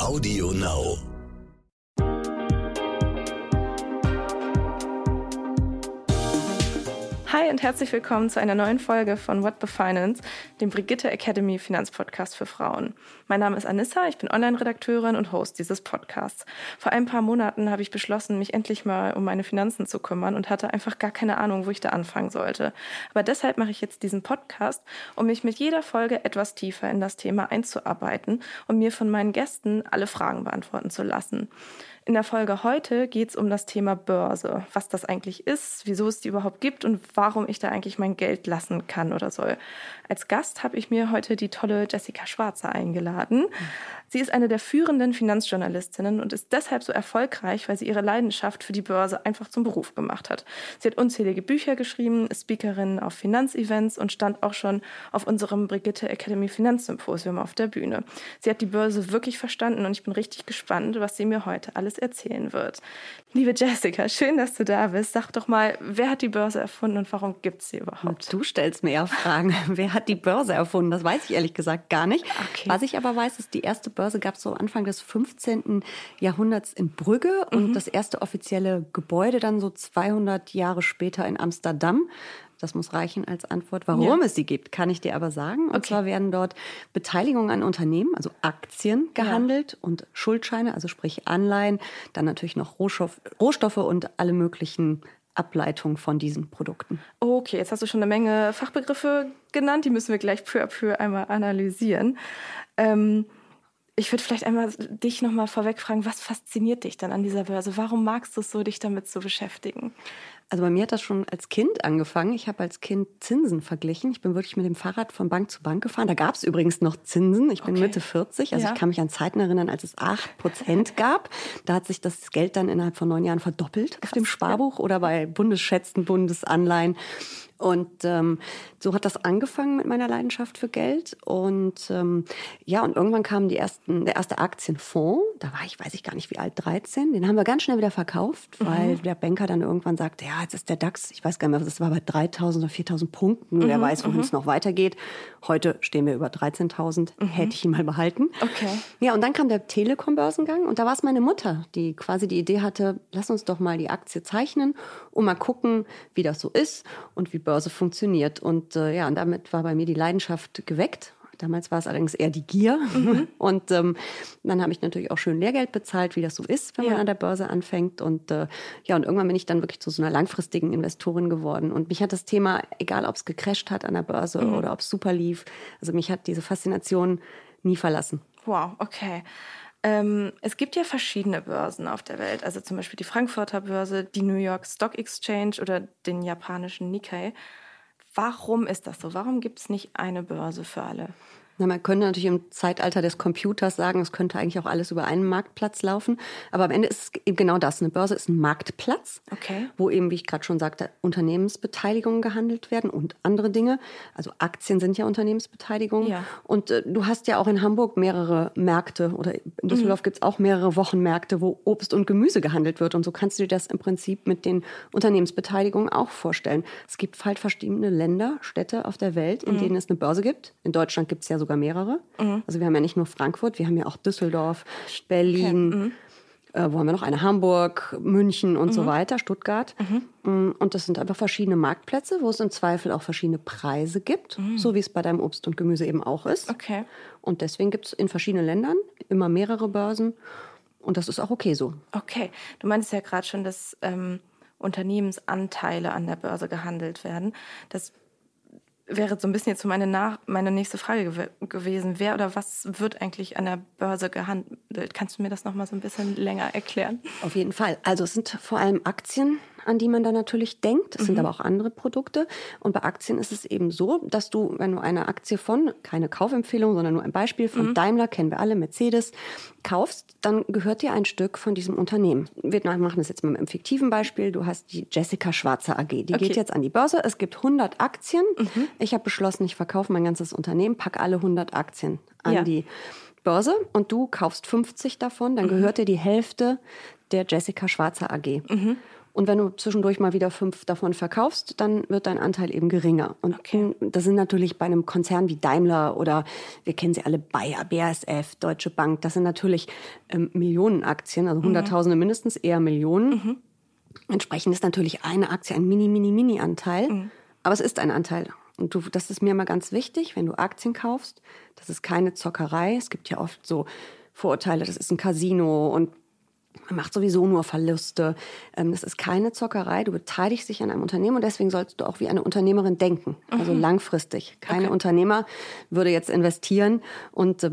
Audio Now. Hi und herzlich willkommen zu einer neuen Folge von What the Finance, dem Brigitte Academy Finanzpodcast für Frauen. Mein Name ist Anissa, ich bin Online-Redakteurin und Host dieses Podcasts. Vor ein paar Monaten habe ich beschlossen, mich endlich mal um meine Finanzen zu kümmern und hatte einfach gar keine Ahnung, wo ich da anfangen sollte. Aber deshalb mache ich jetzt diesen Podcast, um mich mit jeder Folge etwas tiefer in das Thema einzuarbeiten und mir von meinen Gästen alle Fragen beantworten zu lassen. In der Folge heute geht es um das Thema Börse, was das eigentlich ist, wieso es die überhaupt gibt und warum ich da eigentlich mein Geld lassen kann oder soll. Als Gast habe ich mir heute die tolle Jessica Schwarzer eingeladen. Sie ist eine der führenden Finanzjournalistinnen und ist deshalb so erfolgreich, weil sie ihre Leidenschaft für die Börse einfach zum Beruf gemacht hat. Sie hat unzählige Bücher geschrieben, ist Speakerin auf Finanzevents und stand auch schon auf unserem Brigitte Academy Finanzsymposium auf der Bühne. Sie hat die Börse wirklich verstanden und ich bin richtig gespannt, was sie mir heute alles erzählen wird. Liebe Jessica, schön, dass du da bist. Sag doch mal, wer hat die Börse erfunden und warum gibt es sie überhaupt? Du stellst mir ja Fragen. wer hat die Börse erfunden? Das weiß ich ehrlich gesagt gar nicht. Okay. Was ich aber weiß, ist, die erste Börse gab es so Anfang des 15. Jahrhunderts in Brügge und das erste offizielle Gebäude dann so 200 Jahre später in Amsterdam. Das muss reichen als Antwort. Warum Ja. es sie gibt, kann ich dir aber sagen. Und Okay. zwar werden dort Beteiligungen an Unternehmen, also Aktien, gehandelt und Schuldscheine, also sprich Anleihen, dann natürlich noch Rohstoff, Rohstoffe und alle möglichen Ableitungen von diesen Produkten. Okay, jetzt hast du schon eine Menge Fachbegriffe genannt, die müssen wir gleich peu à peu einmal analysieren. Ähm, ich würde vielleicht einmal dich nochmal vorweg fragen, was fasziniert dich dann an dieser Börse? Warum magst du es so, dich damit zu beschäftigen? Also bei mir hat das schon als Kind angefangen. Ich habe als Kind Zinsen verglichen. Ich bin wirklich mit dem Fahrrad von Bank zu Bank gefahren. Da gab es übrigens noch Zinsen. Ich bin Okay. Mitte 40. Also Ja. ich kann mich an Zeiten erinnern, als es 8 Prozent gab. Da hat sich das Geld dann innerhalb von neun Jahren verdoppelt auf dem Sparbuch oder bei Bundesschätzen, Bundesanleihen. Und ähm, so hat das angefangen mit meiner Leidenschaft für Geld. Und ähm, ja, und irgendwann kam die ersten, der erste Aktienfonds. Da war ich, weiß ich gar nicht wie alt, 13. Den haben wir ganz schnell wieder verkauft, weil der Banker dann irgendwann sagte, ja, jetzt ist der DAX, ich weiß gar nicht mehr, das war bei 3.000 oder 4.000 Punkten. Wer weiß, wohin es noch weitergeht. Heute stehen wir über 13.000. Hätte ich ihn mal behalten. Okay. Ja, und dann kam der Telekom-Börsengang und da war es meine Mutter, die quasi die Idee hatte, lass uns doch mal die Aktie zeichnen und mal gucken, wie das so ist und wie Börse funktioniert. Und äh, ja, und damit war bei mir die Leidenschaft geweckt. Damals war es allerdings eher die Gier. Und ähm, dann habe ich natürlich auch schön Lehrgeld bezahlt, wie das so ist, wenn Ja. man an der Börse anfängt. Und äh, ja, und irgendwann bin ich dann wirklich zu so einer langfristigen Investorin geworden. Und mich hat das Thema, egal ob es gecrasht hat an der Börse oder ob es super lief, also mich hat diese Faszination nie verlassen. Wow, okay. Ähm, es gibt ja verschiedene Börsen auf der Welt, also zum Beispiel die Frankfurter Börse, die New York Stock Exchange oder den japanischen Nikkei. Warum ist das so? Warum gibt es nicht eine Börse für alle? Na, man könnte natürlich im Zeitalter des Computers sagen, es könnte eigentlich auch alles über einen Marktplatz laufen. Aber am Ende ist es eben genau das. Eine Börse ist ein Marktplatz, Okay. wo eben, wie ich gerade schon sagte, Unternehmensbeteiligungen gehandelt werden und andere Dinge. Also Aktien sind ja Unternehmensbeteiligungen. Ja. Und äh, du hast ja auch in Hamburg mehrere Märkte oder in Düsseldorf Mhm. gibt's auch mehrere Wochenmärkte, wo Obst und Gemüse gehandelt wird. Und so kannst du dir das im Prinzip mit den Unternehmensbeteiligungen auch vorstellen. Es gibt halt verschiedene Länder, Städte auf der Welt, Mhm. in denen es eine Börse gibt. In Deutschland gibt's ja sogar mehrere. Also wir haben ja nicht nur Frankfurt, wir haben ja auch Düsseldorf, Berlin. Mhm. Äh, wo haben wir noch eine? Hamburg, München und Mhm. so weiter, Stuttgart. Mm, Und das sind einfach verschiedene Marktplätze, wo es im Zweifel auch verschiedene Preise gibt, so wie es bei deinem Obst und Gemüse eben auch ist. Mhm. Okay. Und deswegen gibt es in verschiedenen Ländern immer mehrere Börsen. Und das ist auch okay so. Okay. Du meintest ja gerade schon, dass ähm, Unternehmensanteile an der Börse gehandelt werden. Das wäre so ein bisschen jetzt so meine, nach meine nächste Frage gew gewesen. Wer oder was wird eigentlich an der Börse gehandelt? Kannst du mir das nochmal so ein bisschen länger erklären? Auf jeden Fall. Also es sind vor allem Aktien, an die man da natürlich denkt. Es sind aber auch andere Produkte. Und bei Aktien ist es eben so, dass du, wenn du eine Aktie von, keine Kaufempfehlung, sondern nur ein Beispiel von Daimler, kennen wir alle, Mercedes, kaufst, dann gehört dir ein Stück von diesem Unternehmen. Wir machen das jetzt mal mit einem fiktiven Beispiel. Du hast die Jessica Schwarzer AG. Die Okay. geht jetzt an die Börse. Es gibt 100 Aktien. Ich habe beschlossen, ich verkaufe mein ganzes Unternehmen, pack alle 100 Aktien an Ja. die Börse und du kaufst 50 davon, dann gehört dir die Hälfte der Jessica Schwarzer AG. Und wenn du zwischendurch mal wieder fünf davon verkaufst, dann wird dein Anteil eben geringer. Und okay. das sind natürlich bei einem Konzern wie Daimler oder wir kennen sie alle, Bayer, BASF, Deutsche Bank, das sind natürlich ähm, Millionen Aktien, also mhm. Hunderttausende mindestens, eher Millionen. Mhm. Entsprechend ist natürlich eine Aktie ein mini, mini, mini Anteil. Mhm. Aber es ist ein Anteil. Und du, das ist mir mal ganz wichtig, wenn du Aktien kaufst, das ist keine Zockerei. Es gibt ja oft so Vorurteile, das ist ein Casino und man macht sowieso nur Verluste. Ähm, das ist keine Zockerei. Du beteiligst dich an einem Unternehmen und deswegen sollst du auch wie eine Unternehmerin denken. Also mhm. langfristig. Kein okay. Unternehmer würde jetzt investieren und äh,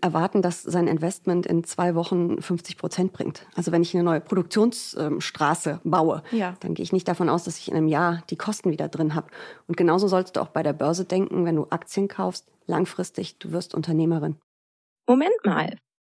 erwarten, dass sein Investment in zwei Wochen 50 Prozent bringt. Also wenn ich eine neue Produktionsstraße baue, ja. dann gehe ich nicht davon aus, dass ich in einem Jahr die Kosten wieder drin habe. Und genauso sollst du auch bei der Börse denken, wenn du Aktien kaufst, langfristig, du wirst Unternehmerin. Moment mal,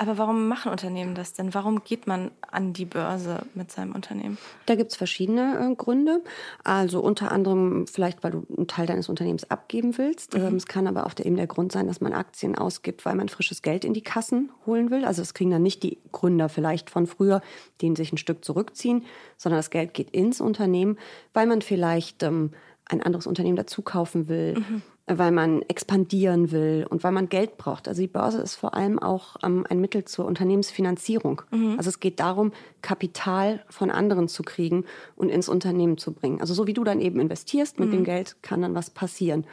Aber warum machen Unternehmen das denn? Warum geht man an die Börse mit seinem Unternehmen? Da gibt es verschiedene äh, Gründe. Also unter anderem vielleicht, weil du einen Teil deines Unternehmens abgeben willst. Mhm. Ähm, es kann aber auch der, eben der Grund sein, dass man Aktien ausgibt, weil man frisches Geld in die Kassen holen will. Also das kriegen dann nicht die Gründer vielleicht von früher, die sich ein Stück zurückziehen, sondern das Geld geht ins Unternehmen, weil man vielleicht ähm, ein anderes Unternehmen dazu kaufen will, mhm weil man expandieren will und weil man Geld braucht. Also die Börse ist vor allem auch ähm, ein Mittel zur Unternehmensfinanzierung. Mhm. Also es geht darum, Kapital von anderen zu kriegen und ins Unternehmen zu bringen. Also so wie du dann eben investierst, mit mhm. dem Geld kann dann was passieren.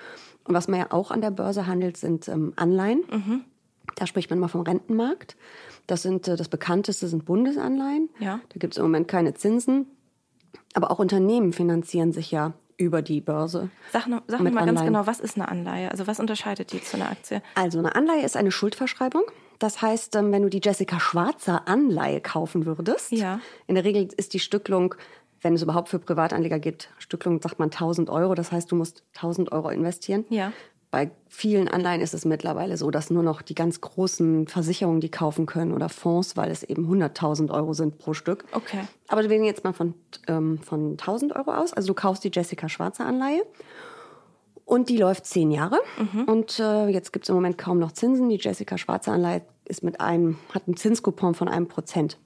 Und was man ja auch an der Börse handelt, sind ähm, Anleihen. Mhm. Da spricht man mal vom Rentenmarkt. Das sind äh, das bekannteste sind Bundesanleihen. Ja. Da gibt es im Moment keine Zinsen. Aber auch Unternehmen finanzieren sich ja über die Börse. Sag, noch, sag mal Anleihen. ganz genau, was ist eine Anleihe? Also was unterscheidet die zu einer Aktie? Also eine Anleihe ist eine Schuldverschreibung. Das heißt, ähm, wenn du die Jessica Schwarzer Anleihe kaufen würdest, ja. in der Regel ist die Stücklung, wenn es überhaupt für Privatanleger geht, Stücklung sagt man 1000 Euro. Das heißt, du musst 1000 Euro investieren. Ja. Bei vielen Anleihen ist es mittlerweile so, dass nur noch die ganz großen Versicherungen die kaufen können oder Fonds, weil es eben 100.000 Euro sind pro Stück. Okay. Aber wir gehen jetzt mal von, ähm, von 1.000 Euro aus. Also du kaufst die Jessica Schwarze Anleihe und die läuft zehn Jahre. Mhm. Und äh, jetzt gibt es im Moment kaum noch Zinsen. Die Jessica Schwarze Anleihe ist mit einem, hat einen Zinskupon von einem Prozent.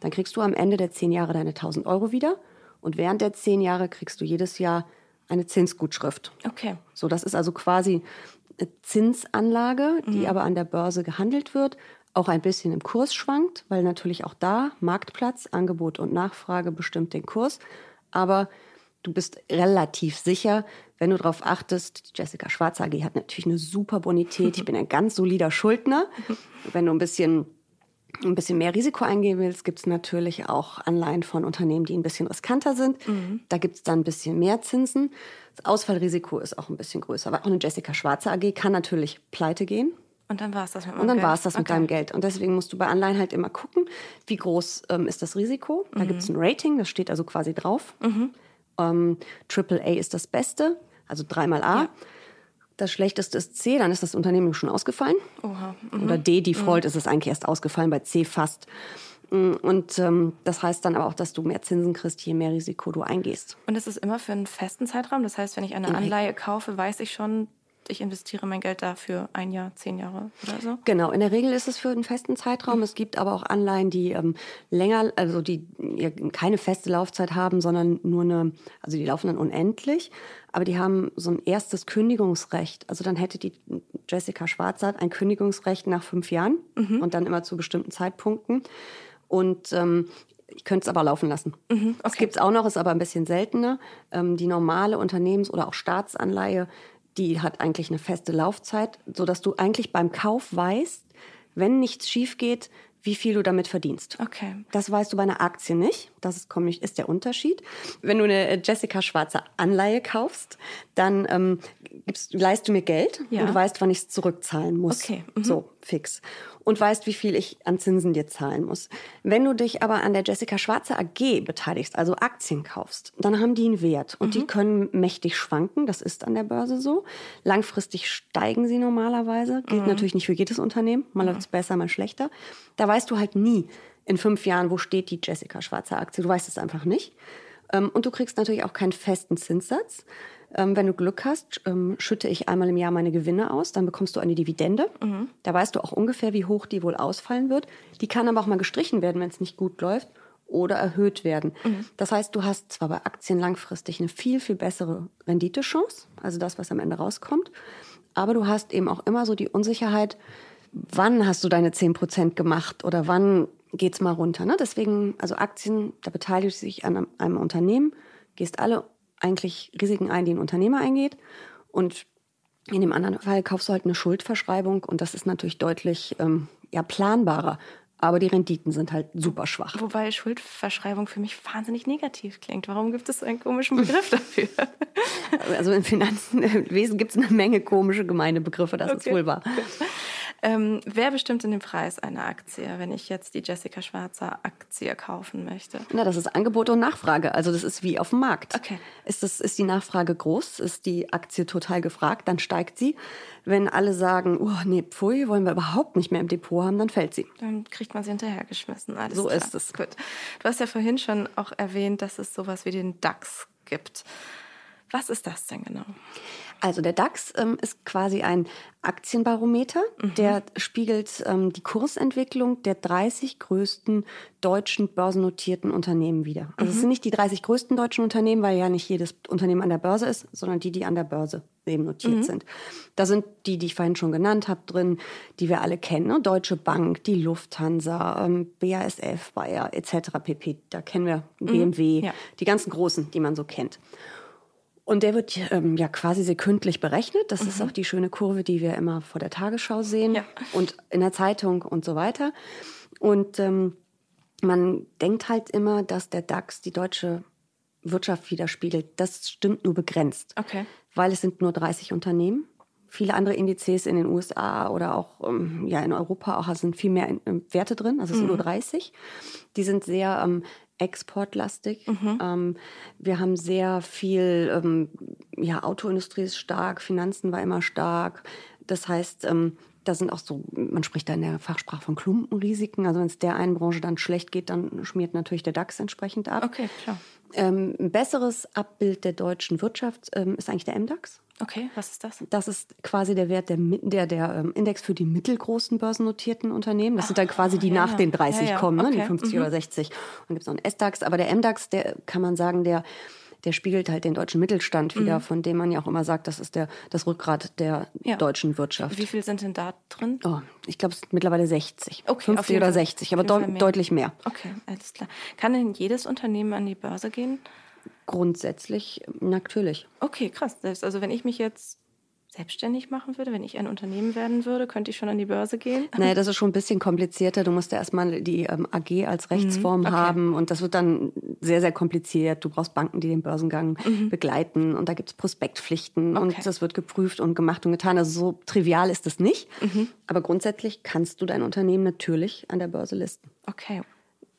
Dann kriegst du am Ende der zehn Jahre deine 1.000 Euro wieder. Und während der zehn Jahre kriegst du jedes Jahr eine Zinsgutschrift. Okay. So, das ist also quasi eine Zinsanlage, die mhm. aber an der Börse gehandelt wird, auch ein bisschen im Kurs schwankt, weil natürlich auch da Marktplatz, Angebot und Nachfrage bestimmt den Kurs. Aber du bist relativ sicher, wenn du darauf achtest, Jessica Schwarz AG hat natürlich eine super Bonität, ich bin ein ganz solider Schuldner. Wenn du ein bisschen ein bisschen mehr Risiko eingehen willst, gibt es natürlich auch Anleihen von Unternehmen, die ein bisschen riskanter sind. Mhm. Da gibt es dann ein bisschen mehr Zinsen. Das Ausfallrisiko ist auch ein bisschen größer. Aber auch eine Jessica Schwarze AG kann natürlich pleite gehen. Und dann war es das mit Und dann war es das mit okay. deinem Geld. Und deswegen musst du bei Anleihen halt immer gucken, wie groß ähm, ist das Risiko. Da mhm. gibt es ein Rating, das steht also quasi drauf. Mhm. Ähm, AAA ist das Beste, also dreimal A. Ja das schlechteste ist C, dann ist das Unternehmen schon ausgefallen. Oha. Mhm. Oder D, Default, mhm. ist es eigentlich erst ausgefallen, bei C fast. Mm, und ähm, das heißt dann aber auch, dass du mehr Zinsen kriegst, je mehr Risiko du eingehst. Und das ist immer für einen festen Zeitraum? Das heißt, wenn ich eine Anleihe kaufe, weiß ich schon, ich investiere mein Geld dafür ein Jahr, zehn Jahre oder so? Genau, in der Regel ist es für einen festen Zeitraum. Es gibt aber auch Anleihen, die ähm, länger, also die ja, keine feste Laufzeit haben, sondern nur eine, also die laufen dann unendlich, aber die haben so ein erstes Kündigungsrecht. Also dann hätte die Jessica Schwarzert ein Kündigungsrecht nach fünf Jahren mhm. und dann immer zu bestimmten Zeitpunkten. Und ähm, ich könnte es aber laufen lassen. Mhm, okay. Das gibt es auch noch, ist aber ein bisschen seltener. Ähm, die normale Unternehmens- oder auch Staatsanleihe, die hat eigentlich eine feste Laufzeit, sodass du eigentlich beim Kauf weißt, wenn nichts schief geht, wie viel du damit verdienst. Okay. Das weißt du bei einer Aktie nicht. Das ist, ist der Unterschied. Wenn du eine Jessica Schwarze Anleihe kaufst, dann ähm, gibst, leist du mir Geld ja. und du weißt, wann ich es zurückzahlen muss. Okay. Mhm. So, fix und weißt, wie viel ich an Zinsen dir zahlen muss. Wenn du dich aber an der Jessica Schwarze AG beteiligst, also Aktien kaufst, dann haben die einen Wert und mhm. die können mächtig schwanken. Das ist an der Börse so. Langfristig steigen sie normalerweise. Gilt mhm. natürlich nicht für jedes Unternehmen. Mal mhm. läuft es besser, mal schlechter. Da weißt du halt nie in fünf Jahren, wo steht die Jessica Schwarze Aktie. Du weißt es einfach nicht. Ähm, und du kriegst natürlich auch keinen festen Zinssatz. Ähm, wenn du Glück hast, ähm, schütte ich einmal im Jahr meine Gewinne aus, dann bekommst du eine Dividende. Mhm. Da weißt du auch ungefähr, wie hoch die wohl ausfallen wird. Die kann aber auch mal gestrichen werden, wenn es nicht gut läuft oder erhöht werden. Mhm. Das heißt, du hast zwar bei Aktien langfristig eine viel, viel bessere Renditechance, also das, was am Ende rauskommt, aber du hast eben auch immer so die Unsicherheit, wann hast du deine 10% gemacht oder wann geht's mal runter. Ne? Deswegen, also Aktien, da beteiligst du dich an einem, einem Unternehmen, gehst alle eigentlich Risiken ein, die ein Unternehmer eingeht. Und in dem anderen Fall kaufst du halt eine Schuldverschreibung und das ist natürlich deutlich ähm, ja, planbarer. Aber die Renditen sind halt super schwach. Wobei Schuldverschreibung für mich wahnsinnig negativ klingt. Warum gibt es so einen komischen Begriff dafür? Also im Finanzwesen gibt es eine Menge komische, gemeine Begriffe, das okay. ist wohl wahr. Ähm, wer bestimmt denn den Preis einer Aktie, wenn ich jetzt die Jessica Schwarzer Aktie kaufen möchte? Na, das ist Angebot und Nachfrage. Also das ist wie auf dem Markt. Okay. Ist, das, ist die Nachfrage groß? Ist die Aktie total gefragt? Dann steigt sie. Wenn alle sagen, oh nee, pfui, wollen wir überhaupt nicht mehr im Depot haben, dann fällt sie. Dann kriegt man sie hinterhergeschmissen. Alles so klar. ist es. Gut. Du hast ja vorhin schon auch erwähnt, dass es sowas wie den DAX gibt. Was ist das denn genau? Also der DAX ähm, ist quasi ein Aktienbarometer, mhm. der spiegelt ähm, die Kursentwicklung der 30 größten deutschen börsennotierten Unternehmen wider. Also mhm. es sind nicht die 30 größten deutschen Unternehmen, weil ja nicht jedes Unternehmen an der Börse ist, sondern die, die an der Börse eben notiert mhm. sind. Da sind die, die ich vorhin schon genannt habe, drin, die wir alle kennen. Ne? Deutsche Bank, die Lufthansa, ähm, BASF, Bayer etc. pp. Da kennen wir BMW, mhm. ja. die ganzen großen, die man so kennt. Und der wird ähm, ja quasi sekündlich berechnet. Das mhm. ist auch die schöne Kurve, die wir immer vor der Tagesschau sehen ja. und in der Zeitung und so weiter. Und ähm, man denkt halt immer, dass der DAX die deutsche Wirtschaft widerspiegelt. Das stimmt nur begrenzt. Okay. Weil es sind nur 30 Unternehmen. Viele andere Indizes in den USA oder auch ähm, ja, in Europa auch sind viel mehr in, in Werte drin. Also es sind mhm. nur 30. Die sind sehr ähm, exportlastig. Mhm. Ähm, wir haben sehr viel, ähm, ja, Autoindustrie ist stark, Finanzen war immer stark. Das heißt, ähm, da sind auch so, man spricht da in der Fachsprache von Klumpenrisiken. Also wenn es der einen Branche dann schlecht geht, dann schmiert natürlich der DAX entsprechend ab. Okay, klar. Ähm, ein besseres Abbild der deutschen Wirtschaft ähm, ist eigentlich der MDAX. Okay, was ist das? Das ist quasi der Wert, der, der, der ähm, Index für die mittelgroßen börsennotierten Unternehmen. Das sind dann quasi die ja, nach ja. den 30 ja, kommen, ne? die 50 mhm. oder 60. Und dann gibt es noch einen S-DAX. Aber der MDAX, der kann man sagen, der der spiegelt halt den deutschen Mittelstand wieder, mhm. von dem man ja auch immer sagt, das ist der, das Rückgrat der ja. deutschen Wirtschaft. Wie viel sind denn da drin? Oh, ich glaube, es sind mittlerweile 60. Okay, 50 oder 60, aber de mehr. deutlich mehr. Okay, alles klar. Kann denn jedes Unternehmen an die Börse gehen? Grundsätzlich natürlich. Okay, krass. Also wenn ich mich jetzt selbstständig machen würde, wenn ich ein Unternehmen werden würde, könnte ich schon an die Börse gehen? Naja, das ist schon ein bisschen komplizierter. Du musst ja erstmal die ähm, AG als Rechtsform mhm, okay. haben und das wird dann sehr, sehr kompliziert. Du brauchst Banken, die den Börsengang mhm. begleiten und da gibt es Prospektpflichten okay. und das wird geprüft und gemacht und getan. Also so trivial ist es nicht. Mhm. Aber grundsätzlich kannst du dein Unternehmen natürlich an der Börse listen. Okay.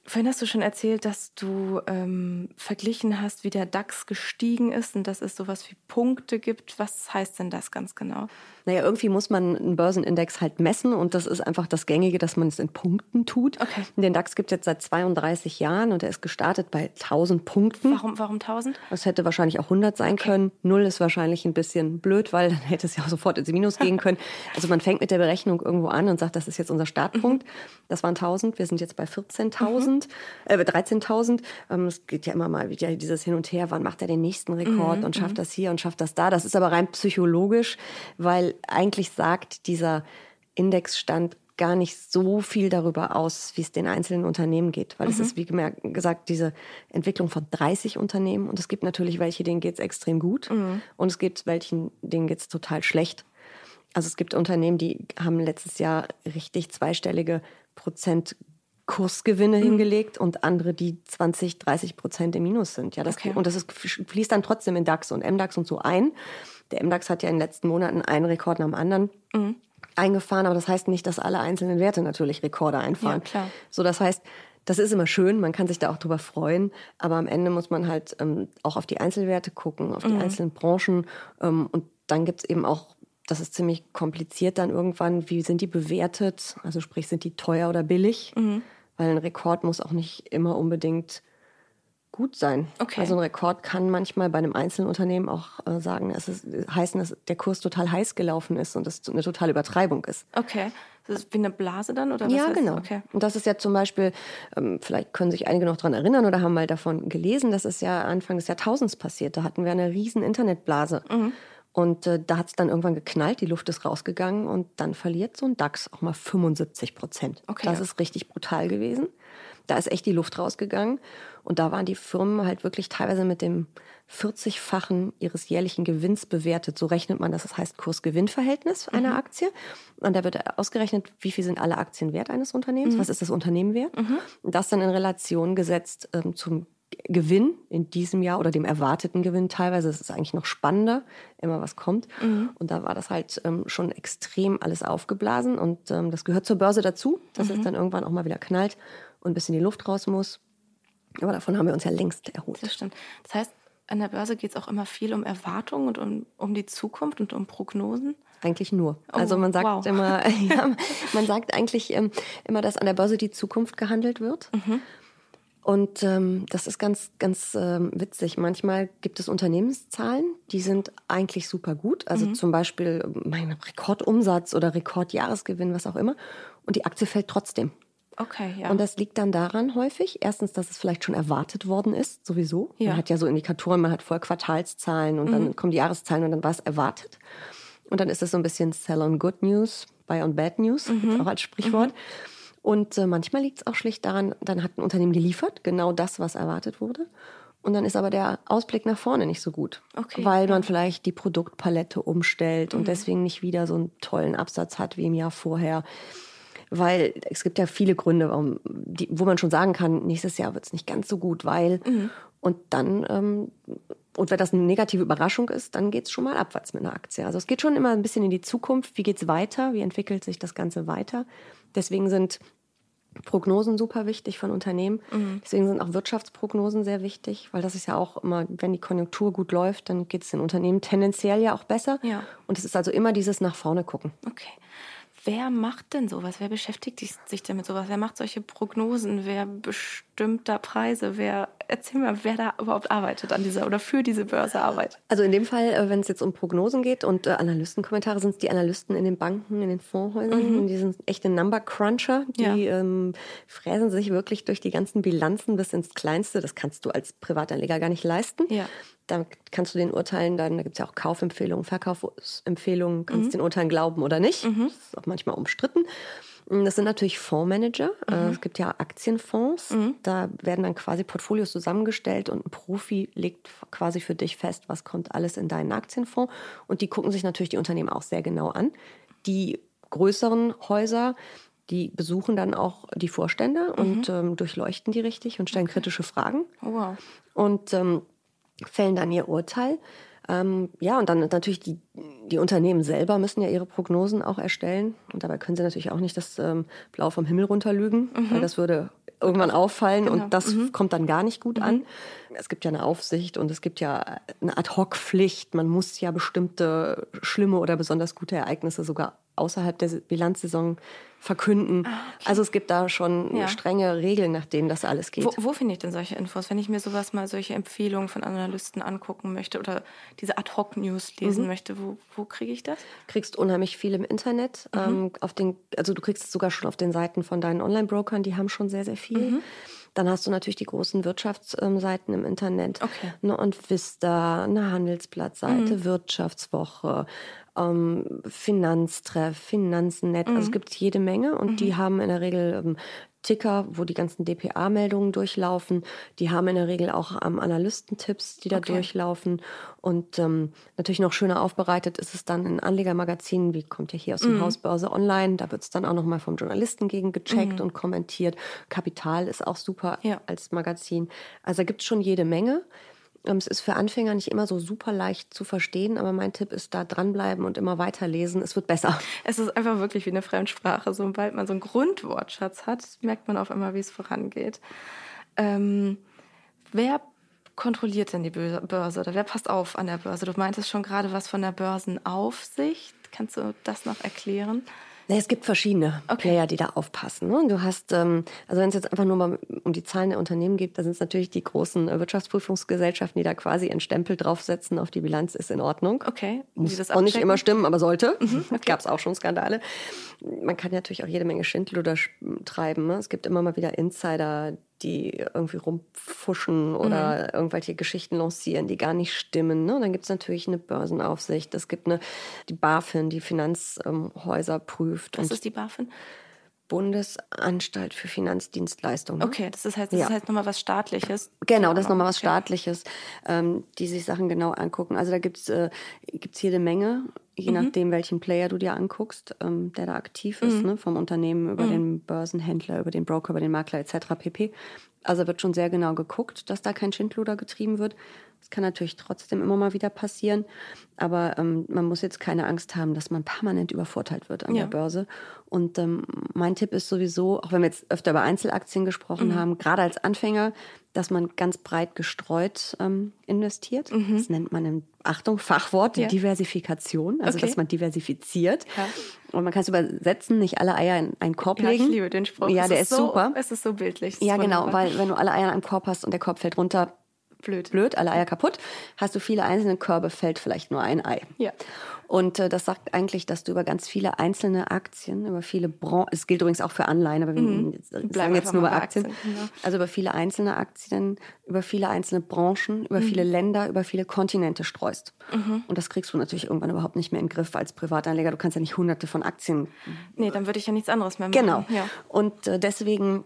Vorhin hast du schon erzählt, dass du ähm, verglichen hast, wie der DAX gestiegen ist und dass es sowas wie Punkte gibt. Was heißt denn das ganz genau? Naja, irgendwie muss man einen Börsenindex halt messen und das ist einfach das Gängige, dass man es in Punkten tut. Okay. Den DAX gibt es jetzt seit 32 Jahren und er ist gestartet bei 1000 Punkten. Warum, warum 1000? Es hätte wahrscheinlich auch 100 sein okay. können. Null ist wahrscheinlich ein bisschen blöd, weil dann hätte es ja auch sofort ins Minus gehen können. Also man fängt mit der Berechnung irgendwo an und sagt, das ist jetzt unser Startpunkt. Mhm. Das waren 1000, wir sind jetzt bei 14.000, mhm. äh, 13.000. Ähm, es geht ja immer mal wieder dieses Hin und Her, wann macht er den nächsten Rekord mhm. und schafft mhm. das hier und schafft das da. Das ist aber rein psychologisch, weil eigentlich sagt dieser Indexstand gar nicht so viel darüber aus, wie es den einzelnen Unternehmen geht. Weil mhm. es ist, wie gesagt, diese Entwicklung von 30 Unternehmen. Und es gibt natürlich welche, denen geht es extrem gut. Mhm. Und es gibt welchen, denen geht es total schlecht. Also es gibt Unternehmen, die haben letztes Jahr richtig zweistellige Prozent Kursgewinne mhm. hingelegt und andere, die 20, 30 Prozent im Minus sind. Ja, das, okay. Und das ist, fließt dann trotzdem in DAX und MDAX und so ein. Der MDAX hat ja in den letzten Monaten einen Rekord nach dem anderen mhm. eingefahren, aber das heißt nicht, dass alle einzelnen Werte natürlich Rekorde einfahren. Ja, klar. So, das heißt, das ist immer schön, man kann sich da auch drüber freuen, aber am Ende muss man halt ähm, auch auf die Einzelwerte gucken, auf die mhm. einzelnen Branchen ähm, und dann gibt es eben auch das ist ziemlich kompliziert dann irgendwann. Wie sind die bewertet? Also sprich, sind die teuer oder billig? Mhm. Weil ein Rekord muss auch nicht immer unbedingt gut sein. Okay. Also ein Rekord kann manchmal bei einem einzelnen Unternehmen auch äh, sagen, es ist, heißen, dass der Kurs total heiß gelaufen ist und das eine totale Übertreibung ist. Okay. Das ist wie eine Blase dann oder was Ja, heißt? genau. Okay. Und das ist ja zum Beispiel, ähm, vielleicht können sich einige noch daran erinnern oder haben mal davon gelesen, das ist ja Anfang des Jahrtausends passiert. Da hatten wir eine riesen Internetblase. Mhm. Und äh, da hat es dann irgendwann geknallt, die Luft ist rausgegangen und dann verliert so ein DAX auch mal 75 Prozent. Okay, das ja. ist richtig brutal gewesen. Da ist echt die Luft rausgegangen. Und da waren die Firmen halt wirklich teilweise mit dem 40-fachen ihres jährlichen Gewinns bewertet. So rechnet man das. Das heißt Kurs-Gewinn-Verhältnis einer mhm. Aktie. Und da wird ausgerechnet, wie viel sind alle Aktien wert eines Unternehmens? Mhm. Was ist das Unternehmen wert? Mhm. Und das dann in Relation gesetzt ähm, zum Gewinn in diesem Jahr oder dem erwarteten Gewinn teilweise. Das ist eigentlich noch spannender, immer was kommt. Mhm. Und da war das halt ähm, schon extrem alles aufgeblasen. Und ähm, das gehört zur Börse dazu, dass mhm. es dann irgendwann auch mal wieder knallt und ein bisschen die Luft raus muss. Aber davon haben wir uns ja längst erholt. Das stimmt. Das heißt, an der Börse geht es auch immer viel um Erwartungen und um, um die Zukunft und um Prognosen. Eigentlich nur. Oh, also man sagt wow. immer, ja, man sagt eigentlich ähm, immer, dass an der Börse die Zukunft gehandelt wird. Mhm. Und ähm, das ist ganz, ganz ähm, witzig. Manchmal gibt es Unternehmenszahlen, die sind eigentlich super gut. Also mhm. zum Beispiel ähm, mein Rekordumsatz oder Rekordjahresgewinn, was auch immer. Und die Aktie fällt trotzdem. Okay, ja. Und das liegt dann daran häufig, erstens, dass es vielleicht schon erwartet worden ist, sowieso. Ja. Man hat ja so Indikatoren, man hat vorher Quartalszahlen und mhm. dann kommen die Jahreszahlen und dann war es erwartet. Und dann ist es so ein bisschen Sell on Good News, Buy on Bad News, mhm. auch als Sprichwort. Mhm. Und äh, manchmal liegt es auch schlicht daran, dann hat ein Unternehmen geliefert, genau das, was erwartet wurde. Und dann ist aber der Ausblick nach vorne nicht so gut, okay, weil man vielleicht die Produktpalette umstellt mhm. und deswegen nicht wieder so einen tollen Absatz hat wie im Jahr vorher. Weil es gibt ja viele Gründe, warum, die, wo man schon sagen kann, nächstes Jahr wird es nicht ganz so gut, weil. Mhm. Und dann, ähm, und wenn das eine negative Überraschung ist, dann geht es schon mal abwärts mit einer Aktie. Also es geht schon immer ein bisschen in die Zukunft. Wie geht es weiter? Wie entwickelt sich das Ganze weiter? Deswegen sind Prognosen super wichtig von Unternehmen. Mhm. Deswegen sind auch Wirtschaftsprognosen sehr wichtig, weil das ist ja auch immer, wenn die Konjunktur gut läuft, dann geht es den Unternehmen tendenziell ja auch besser. Ja. Und es ist also immer dieses nach vorne gucken. Okay. Wer macht denn sowas? Wer beschäftigt sich denn mit sowas? Wer macht solche Prognosen? Wer bestimmt da Preise? Wer erzähl mal, wer da überhaupt arbeitet an dieser oder für diese Börse arbeitet? Also in dem Fall, äh, wenn es jetzt um Prognosen geht und äh, Analystenkommentare, sind es die Analysten in den Banken, in den Fondshäusern. Mhm. Die sind echte Number Cruncher. Die ja. ähm, fräsen sich wirklich durch die ganzen Bilanzen bis ins Kleinste. Das kannst du als Privatanleger gar nicht leisten. Ja. Da kannst du den Urteilen dann, da gibt es ja auch Kaufempfehlungen, Verkaufsempfehlungen, kannst mhm. den Urteilen glauben oder nicht. Mhm. Das ist auch manchmal umstritten. Das sind natürlich Fondsmanager. Äh, mhm. Es gibt ja Aktienfonds. Mhm. Da werden dann quasi Portfolios zusammengestellt und ein Profi legt quasi für dich fest, was kommt alles in deinen Aktienfonds. Und die gucken sich natürlich die Unternehmen auch sehr genau an. Die größeren Häuser, die besuchen dann auch die Vorstände mhm. und ähm, durchleuchten die richtig und stellen kritische Fragen. Oh, wow. Und ähm, fällen dann ihr Urteil. Ähm, ja, und dann natürlich die, die Unternehmen selber müssen ja ihre Prognosen auch erstellen. Und dabei können sie natürlich auch nicht das ähm, Blau vom Himmel runterlügen, mhm. weil das würde irgendwann auffallen genau. und das mhm. kommt dann gar nicht gut mhm. an. Es gibt ja eine Aufsicht und es gibt ja eine Ad-Hoc-Pflicht. Man muss ja bestimmte schlimme oder besonders gute Ereignisse sogar außerhalb der Bilanzsaison verkünden. Ah, okay. Also es gibt da schon ja. strenge Regeln, nach denen das alles geht. Wo, wo finde ich denn solche Infos? Wenn ich mir sowas mal, solche Empfehlungen von Analysten angucken möchte oder diese Ad-Hoc-News lesen mhm. möchte, wo, wo kriege ich das? Du kriegst unheimlich viel im Internet. Mhm. Ähm, auf den, also du kriegst es sogar schon auf den Seiten von deinen Online-Brokern, die haben schon sehr, sehr viel. Mhm. Dann hast du natürlich die großen Wirtschaftsseiten im Internet. Okay. Ne, und Vista, eine Handelsblattseite, mhm. Wirtschaftswoche, ähm, Finanztreff, Finanznet. Mhm. Also es gibt jede Menge und mhm. die haben in der Regel ähm, Ticker, wo die ganzen DPA-Meldungen durchlaufen. Die haben in der Regel auch ähm, Analystentipps, die da okay. durchlaufen. Und ähm, natürlich noch schöner aufbereitet ist es dann in Anlegermagazinen, wie kommt ja hier aus dem mhm. Haus Börse Online. Da wird es dann auch nochmal vom Journalisten gegen gecheckt mhm. und kommentiert. Kapital ist auch super ja. als Magazin. Also da gibt es schon jede Menge. Ähm, es ist für Anfänger nicht immer so super leicht zu verstehen, aber mein Tipp ist da dranbleiben und immer weiterlesen. Es wird besser. Es ist einfach wirklich wie eine Fremdsprache. Sobald man so einen Grundwortschatz hat, merkt man auf einmal, wie es vorangeht. Ähm, wer kontrolliert denn die Börse oder wer passt auf an der Börse? Du meintest schon gerade was von der Börsenaufsicht. Kannst du das noch erklären? Es gibt verschiedene okay. Player, die da aufpassen. Ne? Du hast, ähm, also wenn es jetzt einfach nur mal um die Zahlen der Unternehmen geht, da sind es natürlich die großen äh, Wirtschaftsprüfungsgesellschaften, die da quasi einen Stempel draufsetzen auf die Bilanz ist in Ordnung. Okay. Muss das auch nicht immer stimmen, aber sollte. Mhm, okay. Gab es auch schon Skandale. Man kann natürlich auch jede Menge Schindluder treiben. Ne? Es gibt immer mal wieder Insider, die irgendwie rumpfuschen oder mhm. irgendwelche Geschichten lancieren, die gar nicht stimmen. Ne? Dann gibt es natürlich eine Börsenaufsicht. Es gibt eine, die BaFin, die Finanzhäuser prüft. Was ist die BaFin? Bundesanstalt für Finanzdienstleistungen. Okay, das ist halt, das ja. ist halt nochmal was Staatliches. Genau, das ist nochmal was Staatliches, ähm, die sich Sachen genau angucken. Also da gibt's äh, gibt's jede Menge, je mhm. nachdem, welchen Player du dir anguckst, ähm, der da aktiv ist, mhm. ne? vom Unternehmen über mhm. den Börsenhändler, über den Broker, über den Makler etc. pp. Also wird schon sehr genau geguckt, dass da kein Schindluder getrieben wird. Das kann natürlich trotzdem immer mal wieder passieren, aber ähm, man muss jetzt keine Angst haben, dass man permanent übervorteilt wird an ja. der Börse. Und ähm, mein Tipp ist sowieso, auch wenn wir jetzt öfter über Einzelaktien gesprochen mhm. haben, gerade als Anfänger, dass man ganz breit gestreut ähm, investiert. Mhm. Das nennt man im Achtung Fachwort ja. Diversifikation, also okay. dass man diversifiziert. Ja. Und man kann es übersetzen, nicht alle Eier in einen Korb legen. Ich liebe den Spruch. Ja, der ist, ist so, super. Es ist so bildlich. Ja, genau, weil wenn du alle Eier in einem Korb hast und der Korb fällt runter, blöd. blöd, alle Eier kaputt. Hast du viele einzelne Körbe, fällt vielleicht nur ein Ei. Ja. Und äh, das sagt eigentlich, dass du über ganz viele einzelne Aktien, über viele Branchen, es gilt übrigens auch für Anleihen, aber wir mhm. sagen jetzt nur über Aktien, Aktien ja. also über viele einzelne Aktien, über viele einzelne Branchen, über mhm. viele Länder, über viele Kontinente streust. Mhm. Und das kriegst du natürlich irgendwann überhaupt nicht mehr in den Griff als Privatanleger. Du kannst ja nicht hunderte von Aktien. Nee, dann würde ich ja nichts anderes mehr machen. Genau. Ja. Und äh, deswegen,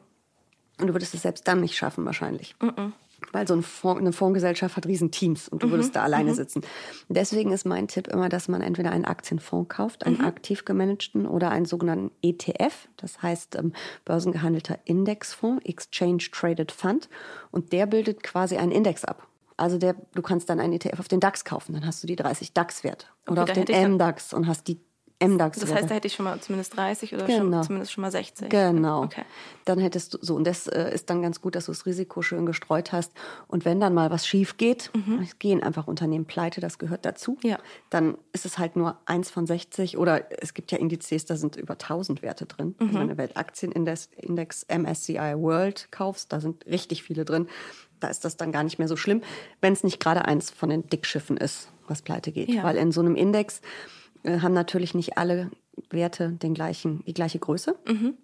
und du würdest es selbst dann nicht schaffen wahrscheinlich. Mhm weil so ein Fonds, eine Fondsgesellschaft hat riesen Teams und du mhm. würdest da alleine mhm. sitzen. Deswegen ist mein Tipp immer, dass man entweder einen Aktienfonds kauft, einen mhm. aktiv gemanagten oder einen sogenannten ETF, das heißt ähm, börsengehandelter Indexfonds, Exchange Traded Fund und der bildet quasi einen Index ab. Also der, du kannst dann einen ETF auf den DAX kaufen, dann hast du die 30 DAX-Werte. Oder okay, auf den MDAX und hast die MDAX. Das heißt, da hätte ich schon mal zumindest 30 oder genau. schon, zumindest schon mal 60. Genau. Okay. Dann hättest du so, und das äh, ist dann ganz gut, dass du das Risiko schön gestreut hast. Und wenn dann mal was schief geht, mhm. gehen einfach Unternehmen pleite, das gehört dazu, ja. dann ist es halt nur eins von 60 oder es gibt ja Indizes, da sind über 1000 Werte drin. Mhm. Also wenn du Weltaktienindex Index MSCI World kaufst, da sind richtig viele drin. Da ist das dann gar nicht mehr so schlimm, wenn es nicht gerade eins von den Dickschiffen ist, was pleite geht. Ja. Weil in so einem Index haben natürlich nicht alle Werte den gleichen, die gleiche Größe. Mhm.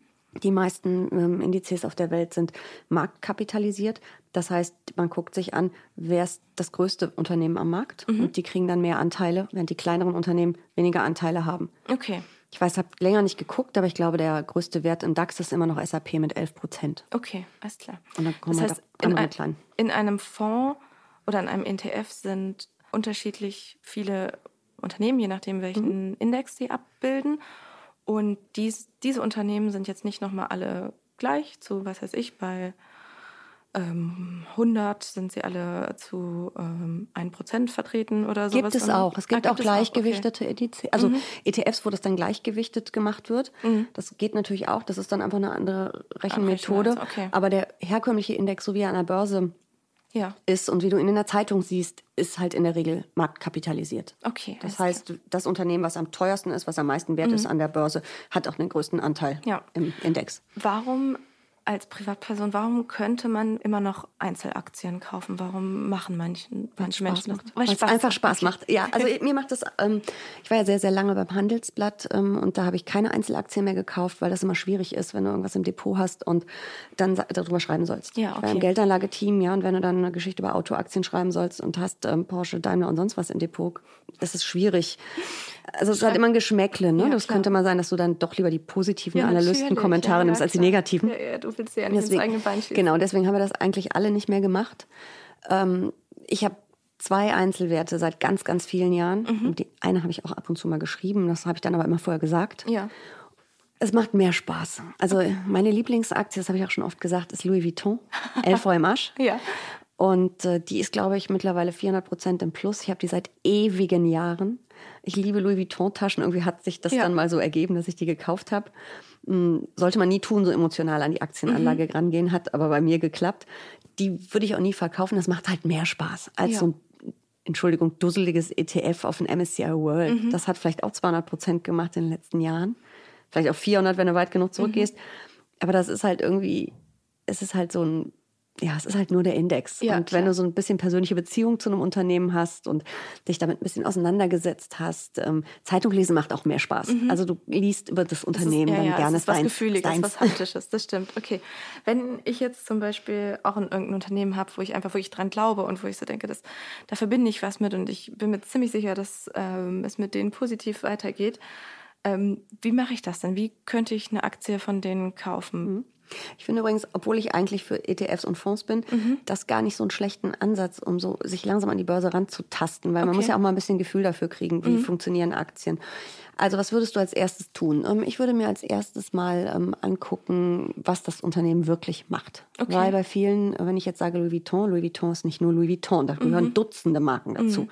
Die meisten ähm, Indizes auf der Welt sind marktkapitalisiert. Das heißt, man guckt sich an, wer ist das größte Unternehmen am Markt mhm. und die kriegen dann mehr Anteile, während die kleineren Unternehmen weniger Anteile haben. Okay. Ich weiß, habe länger nicht geguckt, aber ich glaube, der größte Wert im DAX ist immer noch SAP mit 11 Prozent. Okay, alles klar. Und dann kommen das heißt, halt in, ein, klein. in einem Fonds oder in einem ETF sind unterschiedlich viele Unternehmen, je nachdem, welchen mhm. Index sie abbilden. Und dies, diese Unternehmen sind jetzt nicht nochmal alle gleich zu, was weiß ich, bei ähm, 100 sind sie alle zu ähm, 1% vertreten oder sowas. Gibt es auch. Es gibt Ah, auch gleichgewichtete Okay. ETC, also ETFs, wo das dann gleichgewichtet gemacht wird. Das geht natürlich auch. Das ist dann einfach eine andere Rechenmethode. Okay. Aber der herkömmliche Index, so wie er an der Börse Ja, ist und wie du ihn in der Zeitung siehst, ist halt in der Regel marktkapitalisiert. okay. Das heißt, das Unternehmen, was am teuersten ist, was am meisten wert ist an der Börse, hat auch den größten Anteil Ja. im Index. Warum als Privatperson, warum könnte man immer noch Einzelaktien kaufen? Warum machen manchen, manche Menschen das? Weil es einfach Spaß Okay. macht. Ja, also mir macht das, ähm, ich war ja sehr, sehr lange beim Handelsblatt ähm, und da habe ich keine Einzelaktien mehr gekauft, weil das immer schwierig ist, wenn du irgendwas im Depot hast und dann darüber schreiben sollst. Ja, Ich war okay. im Geldanlageteam, ja, und wenn du dann eine Geschichte über Autoaktien schreiben sollst und hast ähm, Porsche, Daimler und sonst was im Depot, das ist schwierig. Also es hat immer ein Geschmäckle, ne? Ja, das klar. könnte mal sein, dass du dann doch lieber die positiven Ja, Analystenkommentare. Ja, nimmst als die negativen. Ja, du willst ja nicht ins eigene Bein schießen. Genau, deswegen haben wir das eigentlich alle nicht mehr gemacht. Ähm, ich habe zwei Einzelwerte seit ganz, ganz vielen Jahren. Mhm. Die eine habe ich auch ab und zu mal geschrieben, das habe ich dann aber immer vorher gesagt. Ja. Es macht mehr Spaß. Also meine Lieblingsaktie, das habe ich auch schon oft gesagt, ist Louis Vuitton, 11 Euro im Arsch. Ja. Und äh, die ist, glaube ich, mittlerweile 400 Prozent im Plus. Ich habe die seit ewigen Jahren. Ich liebe Louis Vuitton-Taschen. Irgendwie hat sich das Ja. dann mal so ergeben, dass ich die gekauft habe. Hm, Sollte man nie tun, so emotional an die Aktienanlage Mhm. rangehen, hat aber bei mir geklappt. Die würde ich auch nie verkaufen. Das macht halt mehr Spaß als Ja. so ein, Entschuldigung, dusseliges ETF auf ein MSCI World. Mhm. Das hat vielleicht auch 200 Prozent gemacht in den letzten Jahren. Vielleicht auch 400, wenn du weit genug zurückgehst. Mhm. Aber das ist halt irgendwie, es ist halt so ein, ja, es ist halt nur der Index. Ja, und klar. wenn du so ein bisschen persönliche Beziehung zu einem Unternehmen hast und dich damit ein bisschen auseinandergesetzt hast, ähm, Zeitung lesen macht auch mehr Spaß. Also du liest über das Mhm. Das ist- Unternehmen ja, dann ja, gerne. Es ist was deins- Gefühliges, deins. was Haptisches, das stimmt. Okay. Wenn ich jetzt zum Beispiel auch in irgendein Unternehmen habe, wo ich einfach wirklich dran glaube und wo ich so denke, dass, da verbinde ich was mit und ich bin mir ziemlich sicher, dass ähm, es mit denen positiv weitergeht. Ähm, wie mache ich das denn? Wie könnte ich eine Aktie von denen kaufen? Ich finde übrigens, obwohl ich eigentlich für ETFs und Fonds bin, Mhm. das gar nicht so einen schlechten Ansatz, um so sich langsam an die Börse ranzutasten, weil man Okay. Mhm. muss ja auch mal ein bisschen Gefühl dafür kriegen, wie funktionieren Aktien. Also was würdest du als erstes tun? Ähm, Ich würde mir als erstes mal ähm, angucken, was das Unternehmen wirklich macht. Okay. Weil bei vielen, wenn ich jetzt sage Louis Vuitton, Louis Vuitton ist nicht nur Louis Vuitton, da Mhm. gehören Dutzende Marken dazu.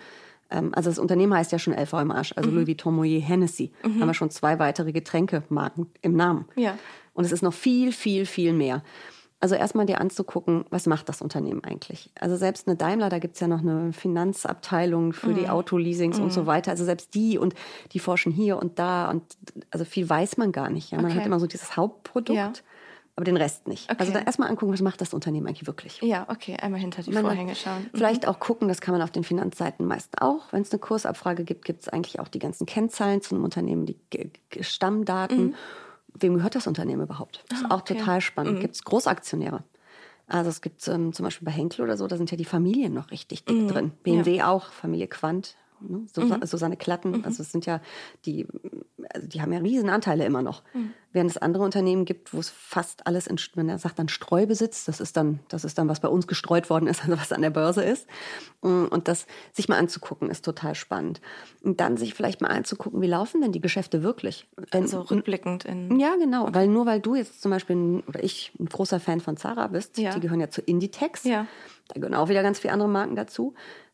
Ähm, Also das Unternehmen heißt ja schon LV im Arsch, also Mhm. Louis Vuitton, Moet, Hennessy. Haben wir schon zwei weitere Getränkemarken im Namen. Ja. Und es ist noch viel, viel, viel mehr. Also erstmal dir anzugucken, was macht das Unternehmen eigentlich? Also selbst eine Daimler, da gibt's ja noch eine Finanzabteilung für Mhm. die Autoleasings und so weiter. Also selbst die und die forschen hier und da und also viel weiß man gar nicht. Ja? Man Okay. hat immer so dieses Hauptprodukt, Ja. aber den Rest nicht. Okay. Also da erstmal angucken, was macht das Unternehmen eigentlich wirklich? Ja, okay, einmal hinter die Man Vorhänge schauen. Mhm. Vielleicht auch gucken, das kann man auf den Finanzseiten meist auch. Wenn es eine Kursabfrage gibt, gibt es eigentlich auch die ganzen Kennzahlen zu einem Unternehmen, die Stammdaten. Wem gehört das Unternehmen überhaupt? Das ist Mhm. Ah, auch okay. total spannend. Gibt es Großaktionäre? Also es gibt ähm, zum Beispiel bei Henkel oder so, da sind ja die Familien noch richtig dick drin. BMW auch, Familie Quandt, ne? Susa Susanne Klatten. Also es sind ja die, also die haben ja riesen Anteile immer noch. Während es andere Unternehmen gibt, wo es fast alles in, wenn er sagt dann Streubesitz, das ist dann, das ist dann, was bei uns gestreut worden ist, also was an der Börse ist. Und das sich mal anzugucken, ist total spannend. Und dann sich vielleicht mal anzugucken, wie laufen denn die Geschäfte wirklich? Wenn, Also rückblickend in. ja, genau. Weil nur weil du jetzt zum Beispiel, oder ich, ein großer Fan von Zara bist, Ja. die gehören ja zu Inditex. Ja. Da gehören auch wieder ganz viele andere Marken dazu.